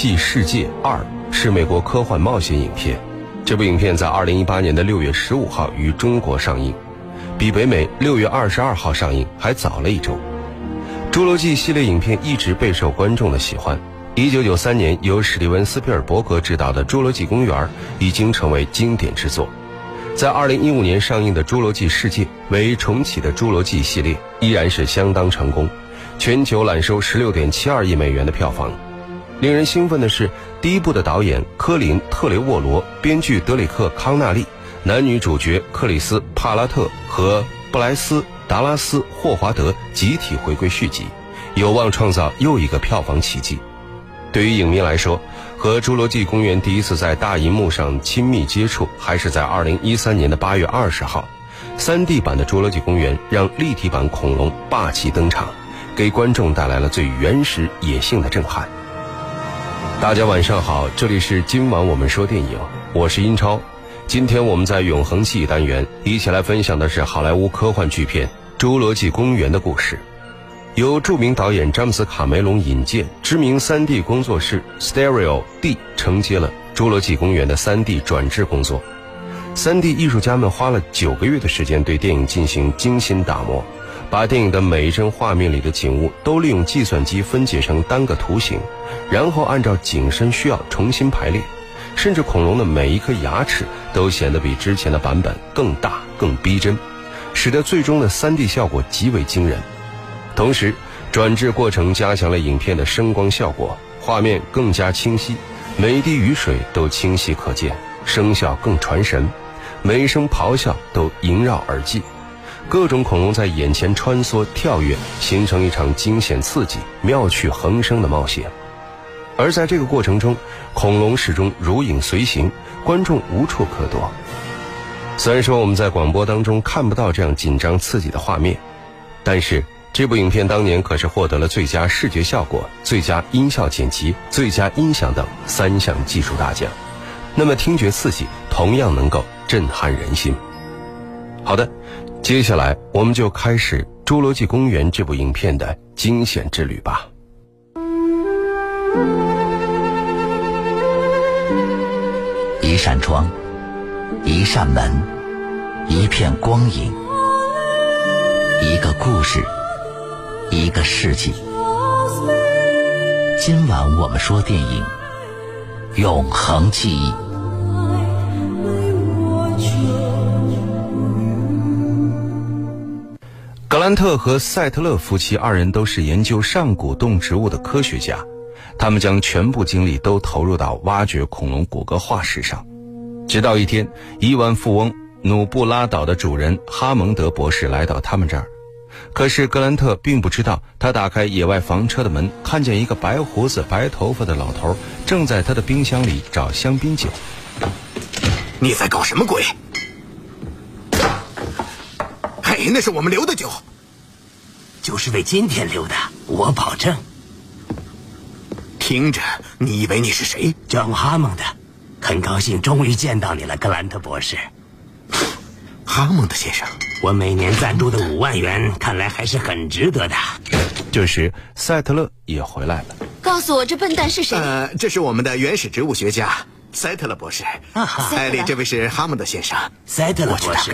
纪世界二》是美国科幻冒险影片。这部影片在二零一八年的六月十五号于中国上映，比北美六月二十二号上映还早了一周。《侏罗纪》系列影片一直备受观众的喜欢。一九九三年由史蒂文·斯皮尔伯格执导的《侏罗纪公园》已经成为经典之作。在二零一五年上映的《侏罗纪世界》为重启的《侏罗纪》系列，依然是相当成功，全球揽收十六点七二亿美元的票房。令人兴奋的是，第一部的导演科林·特雷沃罗、编剧德里克·康纳利、男女主角克里斯·帕拉特和布莱斯·达拉斯·霍华德集体回归续集，有望创造又一个票房奇迹。对于影迷来说，和《侏罗纪公园》第一次在大银幕上亲密接触，还是在2013年的8月20号，3D 版的《侏罗纪公园》让立体版恐龙霸气登场，给观众带来了最原始野性的震撼。大家晚上好，这里是今晚我们说电影，我是英超。今天我们在永恒记忆单元一起来分享的是好莱坞科幻巨片《侏罗纪公园》的故事。由著名导演詹姆斯·卡梅隆引荐，知名 3D 工作室 Stereo D 承接了《侏罗纪公园》的 3D 转制工作。3D 艺术家们花了九个月的时间对电影进行精心打磨，把电影的每一帧画面里的景物都利用计算机分解成单个图形，然后按照景深需要重新排列，甚至恐龙的每一颗牙齿都显得比之前的版本更大、更逼真，使得最终的 3D 效果极为惊人。同时，转制过程加强了影片的声光效果，画面更加清晰，每一滴雨水都清晰可见，声效更传神，每一声咆哮都萦绕耳际，各种恐龙在眼前穿梭跳跃，形成一场惊险刺激、妙趣横生的冒险。而在这个过程中，恐龙始终如影随形，观众无处可躲。虽然说我们在广播当中看不到这样紧张刺激的画面，但是。这部影片当年可是获得了最佳视觉效果、最佳音效剪辑、最佳音响等三项技术大奖。那么听觉刺激同样能够震撼人心。好的，接下来我们就开始《侏罗纪公园》这部影片的惊险之旅吧。一扇窗，一扇门，一片光影，一个故事。一个世纪。今晚我们说电影《永恒记忆》。格兰特和赛特勒夫妻二人都是研究上古动植物的科学家，他们将全部精力都投入到挖掘恐龙骨骼化石上。直到一天，亿万富翁努布拉岛的主人哈蒙德博士来到他们这儿。可是格兰特并不知道，他打开野外房车的门，看见一个白胡子、白头发的老头正在他的冰箱里找香槟酒。你在搞什么鬼？嘿，那是我们留的酒，就是为今天留的，我保证。听着，你以为你是谁？叫哈蒙的，很高兴终于见到你了，格兰特博士。哈蒙德先生。我每年赞助的五万元，看来还是很值得的。这时，赛特勒也回来了。告诉我，这笨蛋是谁？呃，这是我们的原始植物学家赛特勒博士。艾丽，这位是哈蒙德先生。赛特勒博士，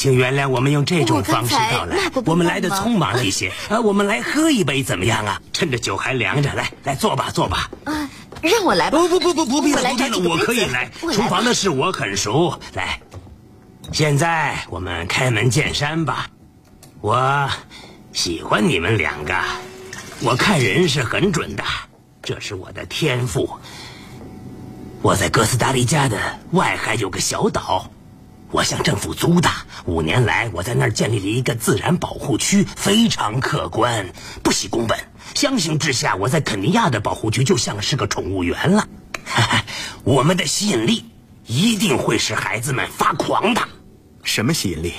请原谅我们用这种方式到来，我们来的匆忙一些。啊，我们来喝一杯怎么样啊？趁着酒还凉着，来来坐吧，坐吧。啊，让我来吧。不不不不，不必了，不必了，我可以来。厨房的事我很熟，来。现在我们开门见山吧，我喜欢你们两个，我看人是很准的，这是我的天赋。我在哥斯达黎加的外海有个小岛，我向政府租的，五年来我在那儿建立了一个自然保护区，非常可观，不惜工本。相形之下，我在肯尼亚的保护区就像是个宠物园了。我们的吸引力一定会使孩子们发狂的。什么吸引力？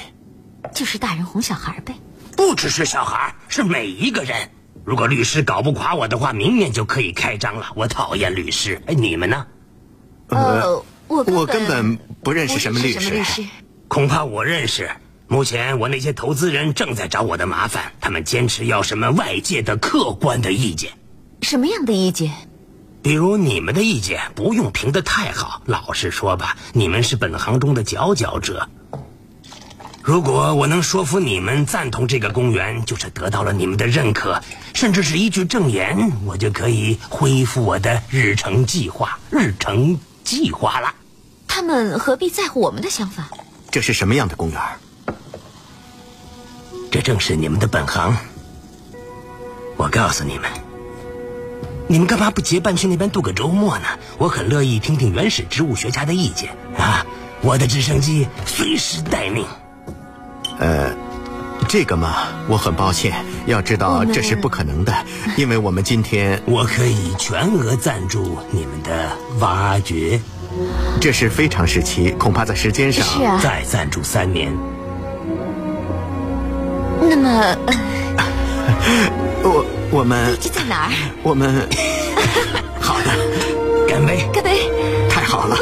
就是大人哄小孩呗。不只是小孩，是每一个人。如果律师搞不垮我的话，明年就可以开张了。我讨厌律师。哎，你们呢？呃，我我根本不认识什么律师。恐怕我认识。目前我那些投资人正在找我的麻烦，他们坚持要什么外界的客观的意见。什么样的意见？比如你们的意见不用评得太好，老实说吧，你们是本行中的佼佼者。如果我能说服你们赞同这个公园，就是得到了你们的认可，甚至是一句证言，我就可以恢复我的日程计划。日程计划了。他们何必在乎我们的想法？这是什么样的公园？这正是你们的本行。我告诉你们，你们干嘛不结伴去那边度个周末呢？我很乐意听听原始植物学家的意见啊！我的直升机随时待命。呃，这个嘛，我很抱歉。要知道这是不可能的，因为我们今天我可以全额赞助你们的挖掘。这是非常时期，恐怕在时间上是啊。再暂住三年。那么，我我们这在哪儿？我们 好的，干杯！干杯！太好了。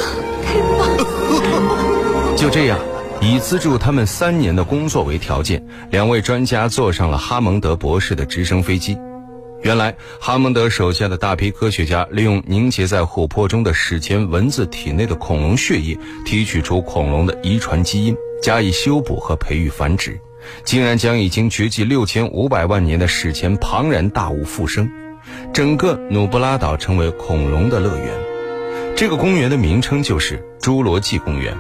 就这样。以资助他们三年的工作为条件，两位专家坐上了哈蒙德博士的直升飞机。原来，哈蒙德手下的大批科学家利用凝结在琥珀中的史前蚊子体内的恐龙血液，提取出恐龙的遗传基因，加以修补和培育繁殖，竟然将已经绝迹六千五百万年的史前庞然大物复生，整个努布拉岛成为恐龙的乐园。这个公园的名称就是侏罗纪公园。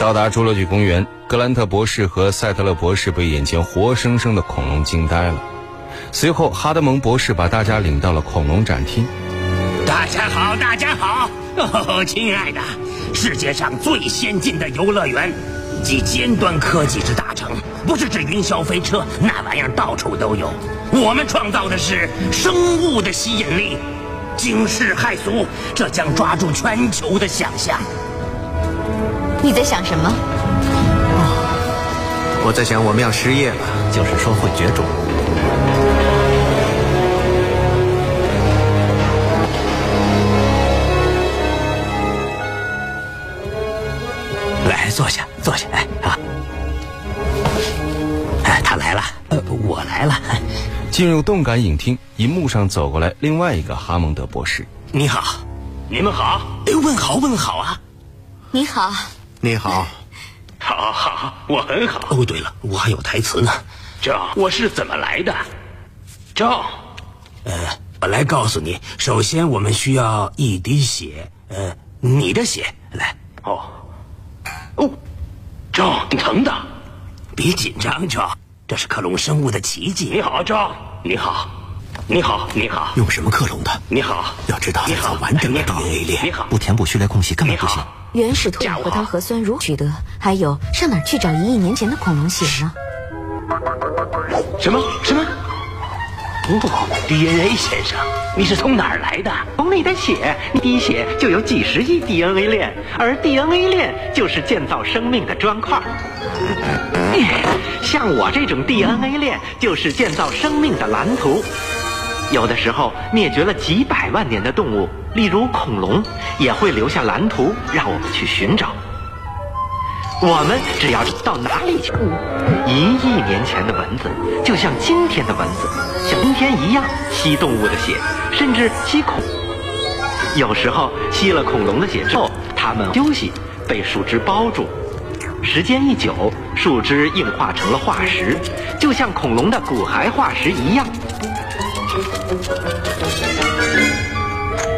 到达侏罗纪公园，格兰特博士和赛特勒博士被眼前活生生的恐龙惊呆了。随后，哈德蒙博士把大家领到了恐龙展厅。大家好，大家好，哦，亲爱的，世界上最先进的游乐园，及尖端科技之大成，不是指云霄飞车，那玩意儿到处都有。我们创造的是生物的吸引力，惊世骇俗，这将抓住全球的想象。你在想什么？我在想，我们要失业了，就是说会绝种。坐下，坐下，哎啊！哎，他来了，呃，我来了。进入动感影厅，银幕上走过来另外一个哈蒙德博士。你好，你们好，哎问好问好啊！你好。你好，好，好，我很好。哦，对了，我还有台词呢。这我是怎么来的？这，呃，我来告诉你。首先，我们需要一滴血，呃，你的血。来，哦，哦，赵挺疼的。别紧张，赵，这是克隆生物的奇迹。你好，赵，你好，你好，你好。用什么克隆的？你好，要知道，你好，完整的 DNA 链，你好，不填补序列空隙根本不行。原始脱氧核桃核酸如何取得？还有上哪儿去找一亿年前的恐龙血呢？什么什么？哦，DNA 先生，你是从哪儿来的？从你的血，一滴血就有几十亿 DNA 链，而 DNA 链就是建造生命的砖块。像我这种 DNA 链，就是建造生命的蓝图。有的时候，灭绝了几百万年的动物。例如恐龙也会留下蓝图，让我们去寻找。我们只要到哪里去，一亿年前的蚊子就像今天的蚊子，像今天一样吸动物的血，甚至吸恐。有时候吸了恐龙的血之后，它们休息，被树枝包住。时间一久，树枝硬化成了化石，就像恐龙的骨骸化石一样。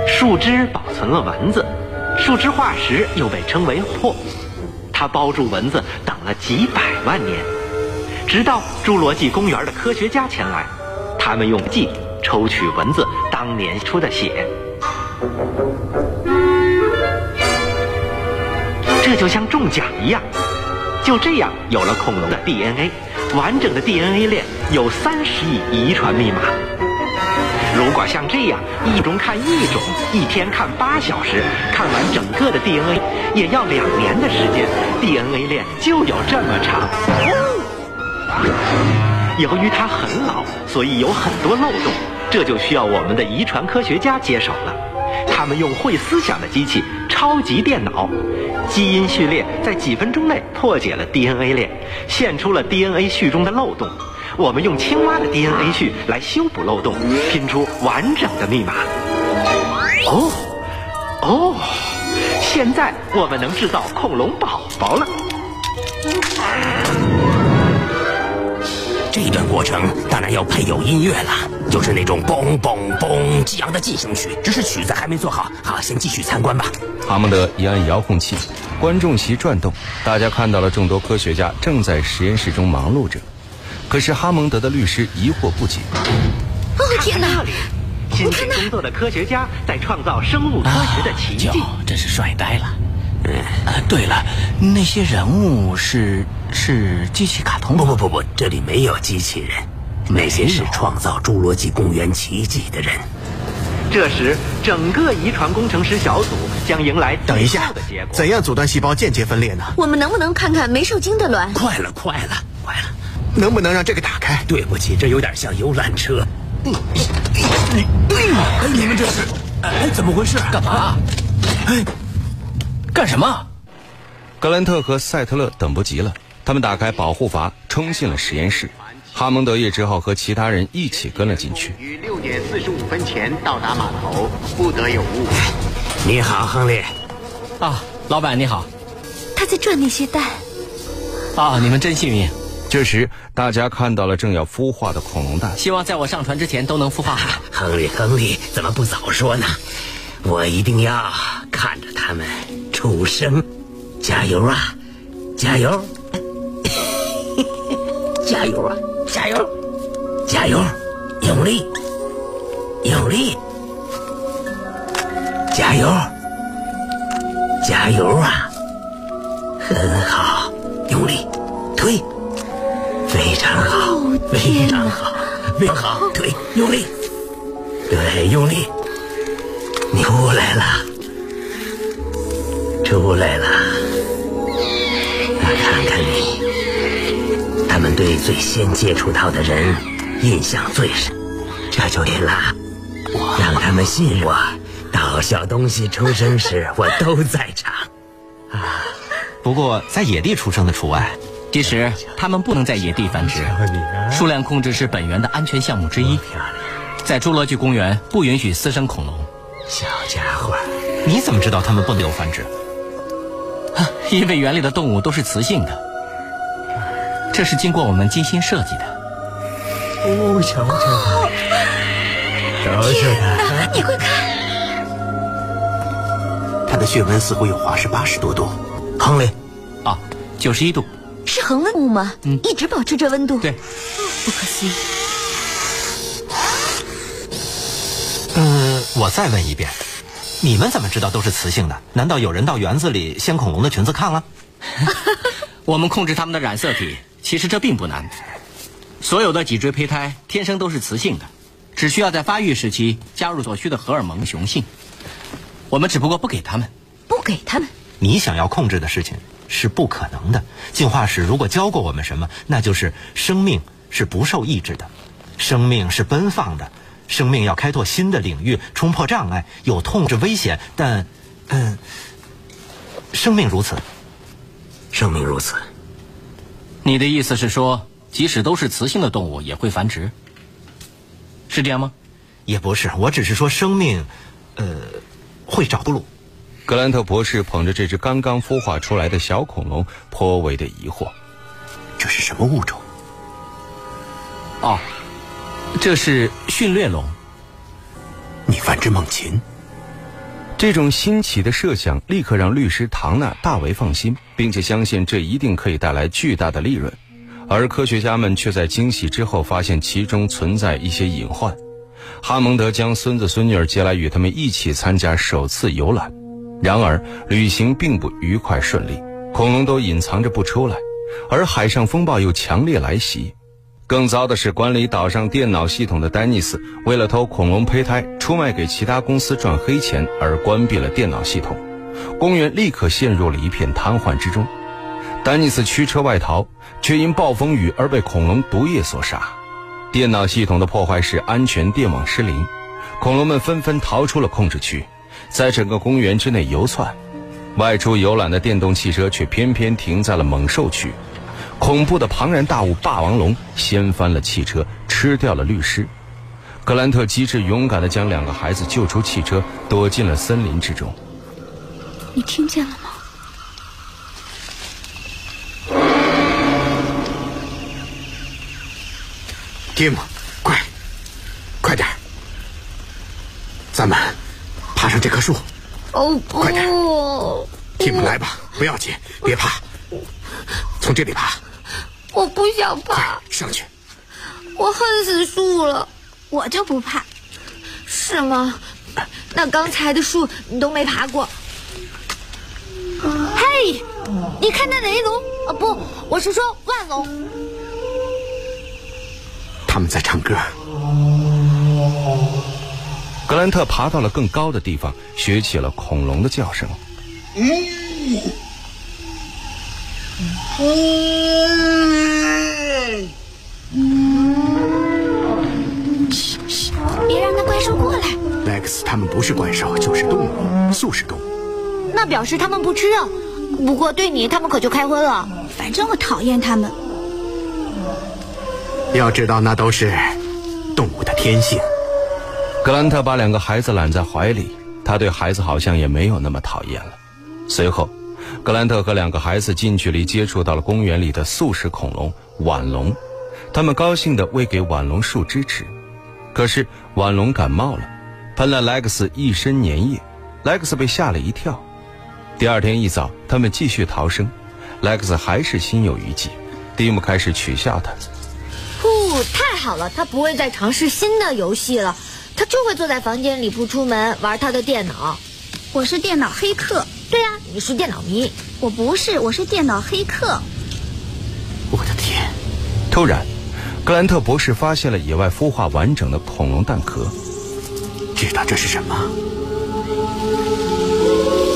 树枝保存了蚊子，树枝化石又被称为霍，它包住蚊子等了几百万年，直到侏罗纪公园的科学家前来，他们用计抽取蚊子当年出的血，这就像中奖一样，就这样有了恐龙的 DNA，完整的 DNA 链有三十亿遗传密码。如果像这样一种看一种，一天看八小时，看完整个的 DNA，也要两年的时间，DNA 链就有这么长。由于它很老，所以有很多漏洞，这就需要我们的遗传科学家接手了。他们用会思想的机器——超级电脑，基因序列在几分钟内破解了 DNA 链，现出了 DNA 序中的漏洞。我们用青蛙的 DNA 序来修补漏洞，拼出完整的密码。哦，哦，现在我们能制造恐龙宝宝了。这段过程当然要配有音乐了，就是那种嘣嘣嘣激昂的进行曲。只是曲子还没做好，好，先继续参观吧。哈蒙德一按遥控器，观众席转动，大家看到了众多科学家正在实验室中忙碌着。可是哈蒙德的律师疑惑不解：“哦天哪！辛勤工作的科学家在创造生物科学的奇迹，真是帅呆了。”啊，对了，那些人物是是机器卡通？不不不不，这里没有机器人，那些是创造侏罗纪公园奇迹的人。这时，整个遗传工程师小组将迎来等一下，怎样阻断细胞间接分裂呢？我们能不能看看没受精的卵？快了，快了，快了！能不能让这个打开？对不起，这有点像游览车。哎，你们这是？哎，怎么回事？干嘛？哎。干什么？格兰特和赛特勒等不及了，他们打开保护阀，冲进了实验室。哈蒙德也只好和其他人一起跟了进去。于六点四十五分前到达码头，不得有误。你好，亨利。啊，老板你好。他在转那些蛋。啊，你们真幸运。这时，大家看到了正要孵化的恐龙蛋。希望在我上船之前都能孵化好。亨利，亨利，怎么不早说呢？我一定要看着他们。出生，加油啊！加油！加油啊！加油！加油！用力！用力！加油！加油啊！很好，用力推，好，非常好，非常好，推，用力，对，用力，你出来了。出来了，我看看你，他们对最先接触到的人印象最深，这就对了。让他们信我，到小东西出生时，我都在场。啊，不过在野地出生的除外。其实它们不能在野地繁殖，数量控制是本园的安全项目之一。在侏罗纪公园不允许私生恐龙。小家伙，你怎么知道它们不能有繁殖？因为园里的动物都是雌性的，这是经过我们精心设计的。哦，瞧瞧，瞧瞧它，你快看，它的血温似乎有华氏八十多度。亨利，啊，九十一度，是恒温物吗？嗯，一直保持这温度。对，不可思议。呃，我再问一遍。你们怎么知道都是雌性的？难道有人到园子里掀恐龙的裙子看了？我们控制它们的染色体，其实这并不难。所有的脊椎胚胎天生都是雌性的，只需要在发育时期加入所需的荷尔蒙雄性。我们只不过不给他们，不给他们。你想要控制的事情是不可能的。进化史如果教过我们什么，那就是生命是不受抑制的，生命是奔放的。生命要开拓新的领域，冲破障碍，有痛是危险，但，嗯，生命如此，生命如此。你的意思是说，即使都是雌性的动物也会繁殖，是这样吗？也不是，我只是说生命，呃，会找路。格兰特博士捧着这只刚刚孵化出来的小恐龙，颇为的疑惑：这是什么物种？哦。这是训练龙。你繁殖猛禽？这种新奇的设想立刻让律师唐纳大为放心，并且相信这一定可以带来巨大的利润。而科学家们却在惊喜之后发现其中存在一些隐患。哈蒙德将孙子孙女儿接来与他们一起参加首次游览，然而旅行并不愉快顺利，恐龙都隐藏着不出来，而海上风暴又强烈来袭。更糟的是，管理岛上电脑系统的丹尼斯为了偷恐龙胚胎出卖给其他公司赚黑钱而关闭了电脑系统，公园立刻陷入了一片瘫痪之中。丹尼斯驱车外逃，却因暴风雨而被恐龙毒液所杀。电脑系统的破坏使安全电网失灵，恐龙们纷纷逃出了控制区，在整个公园之内游窜。外出游览的电动汽车却偏偏停在了猛兽区。恐怖的庞然大物霸王龙掀翻了汽车，吃掉了律师。格兰特机智勇敢地将两个孩子救出汽车，躲进了森林之中。你听见了吗？蒂姆，快，快点咱们爬上这棵树。哦快点不，蒂姆，来吧，不要紧，别怕，从这里爬，我不想爬，上去。我恨死树了。我就不怕，是吗？那刚才的树你都没爬过。嘿，你看那雷龙啊，不，我是说万龙。他们在唱歌。格兰特爬到了更高的地方，学起了恐龙的叫声。别让那怪兽过来，莱克斯他们不是怪兽，就是动物，素食动物。那表示他们不吃肉。不过对你，他们可就开荤了。反正我讨厌他们。要知道，那都是动物的天性。格兰特把两个孩子揽在怀里，他对孩子好像也没有那么讨厌了。随后，格兰特和两个孩子近距离接触到了公园里的素食恐龙腕龙，他们高兴地喂给腕龙树枝吃。可是腕龙感冒了，喷了莱克斯一身粘液，莱克斯被吓了一跳。第二天一早，他们继续逃生，莱克斯还是心有余悸。蒂姆开始取笑他。呼，太好了，他不会再尝试新的游戏了，他就会坐在房间里不出门玩他的电脑。我是电脑黑客，对呀、你是电脑迷。我不是，我是电脑黑客。我的天！突然，格兰特博士发现了野外孵化完整的恐龙蛋壳。知道这是什么？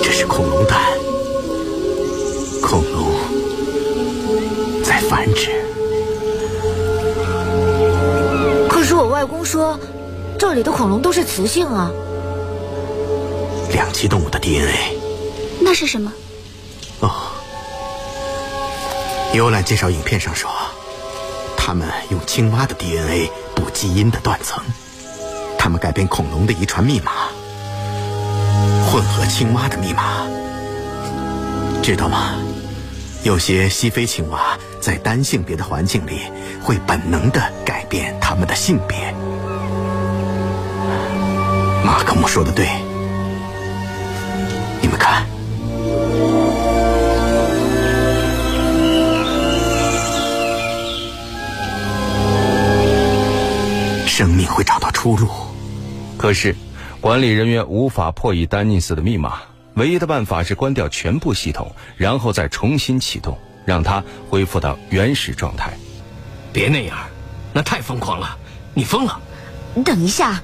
这是恐龙蛋，恐龙在繁殖。可是我外公说，这里的恐龙都是雌性啊。两栖动物的 DNA。那是什么？哦，游览介绍影片上说，他们用青蛙的 DNA 补基因的断层，他们改变恐龙的遗传密码，混合青蛙的密码，知道吗？有些西非青蛙在单性别的环境里会本能的改变它们的性别。马克姆说的对，你们看。生命会找到出路。可是，管理人员无法破译丹尼斯的密码，唯一的办法是关掉全部系统，然后再重新启动，让它恢复到原始状态。别那样，那太疯狂了，你疯了。你等一下，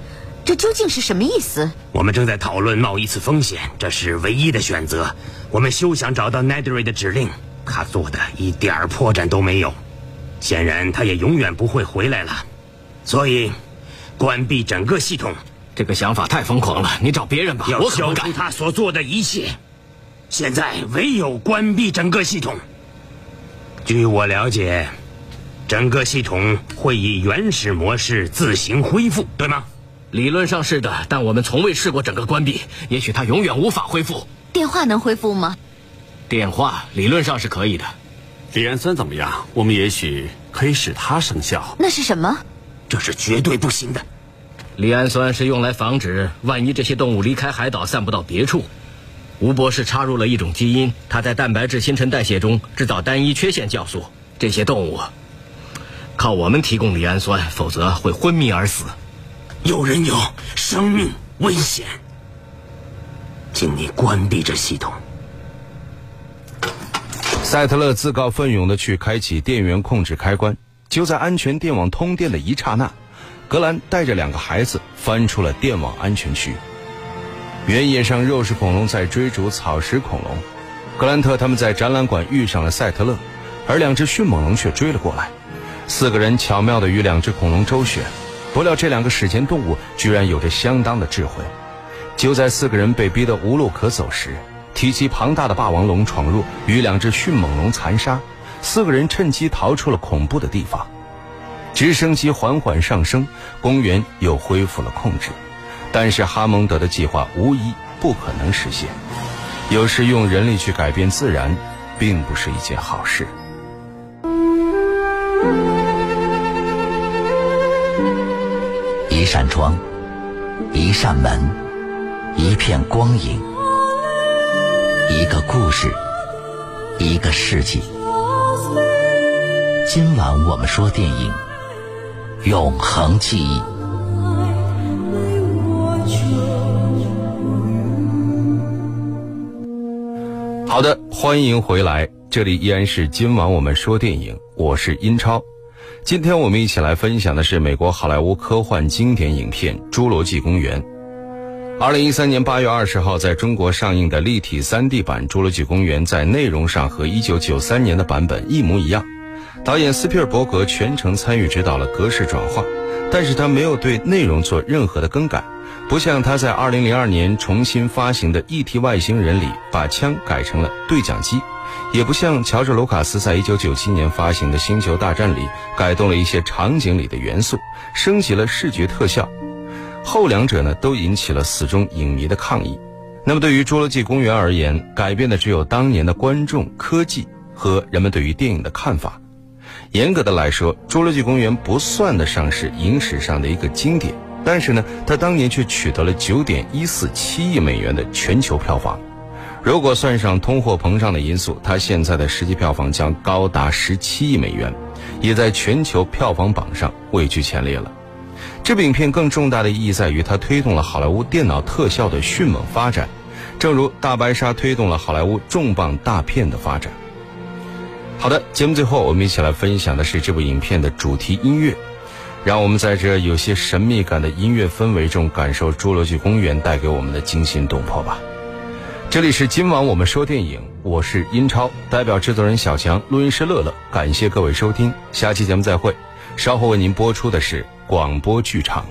这究竟是什么意思？我们正在讨论冒一次风险，这是唯一的选择。我们休想找到 Nedry 的指令，他做的一点儿破绽都没有。显然，他也永远不会回来了。所以，关闭整个系统，这个想法太疯狂了，你找别人吧，要我可不敢。消除他所做的一切。现在唯有关闭整个系统。据我了解，整个系统会以原始模式自行恢复，对吗？理论上是的，但我们从未试过整个关闭，也许它永远无法恢复。电话能恢复吗？电话理论上是可以的。李氨酸怎么样？我们也许可以使它生效。那是什么？这是绝对不行的。赖氨酸是用来防止万一这些动物离开海岛散布到别处。吴博士插入了一种基因，它在蛋白质新陈代谢中制造单一缺陷酵素。这些动物靠我们提供赖氨酸，否则会昏迷而死。有人有生命危险，请你关闭这系统。赛特勒自告奋勇地去开启电源控制开关，就在安全电网通电的一刹那，格兰带着两个孩子翻出了电网安全区。原野上肉食恐龙在追逐草食恐龙，格兰特他们在展览馆遇上了赛特勒，而两只迅猛龙却追了过来。四个人巧妙地与两只恐龙周旋，不料这两个史前动物居然有着相当的智慧。就在四个人被逼得无路可走时，体积庞大的霸王龙闯入，与两只迅猛龙残杀，四个人趁机逃出了恐怖的地方。直升机缓缓上升，公园又恢复了控制。但是哈蒙德的计划无疑不可能实现。有时用人力去改变自然，并不是一件好事。一扇窗，一扇门，一片光影，一个故事，一个世纪。今晚我们说电影《永恒记忆》。好的，欢迎回来，这里依然是今晚我们说电影，我是英超。今天我们一起来分享的是美国好莱坞科幻经典影片《侏罗纪公园》。二零一三年八月二十号在中国上映的立体三 D 版《侏罗纪公园》在内容上和一九九三年的版本一模一样。导演斯皮尔伯格全程参与指导了格式转化，但是他没有对内容做任何的更改，不像他在二零零二年重新发行的《E.T. 外星人》里把枪改成了对讲机。也不像乔治·卢卡斯在1997年发行的《星球大战》里改动了一些场景里的元素，升级了视觉特效。后两者呢，都引起了死忠影迷的抗议。那么，对于《侏罗纪公园》而言，改变的只有当年的观众、科技和人们对于电影的看法。严格的来说，《侏罗纪公园》不算得上是影史上的一个经典，但是呢，它当年却取得了9.147亿美元的全球票房。如果算上通货膨胀的因素，它现在的实际票房将高达十七亿美元，也在全球票房榜上位居前列了。这部影片更重大的意义在于，它推动了好莱坞电脑特效的迅猛发展，正如大白鲨推动了好莱坞重磅大片的发展。好的，节目最后我们一起来分享的是这部影片的主题音乐，让我们在这有些神秘感的音乐氛围中，感受《侏罗纪公园》带给我们的惊心动魄吧。这里是今晚我们说电影，我是英超，代表制作人小强，录音师乐乐，感谢各位收听，下期节目再会。稍后为您播出的是广播剧场。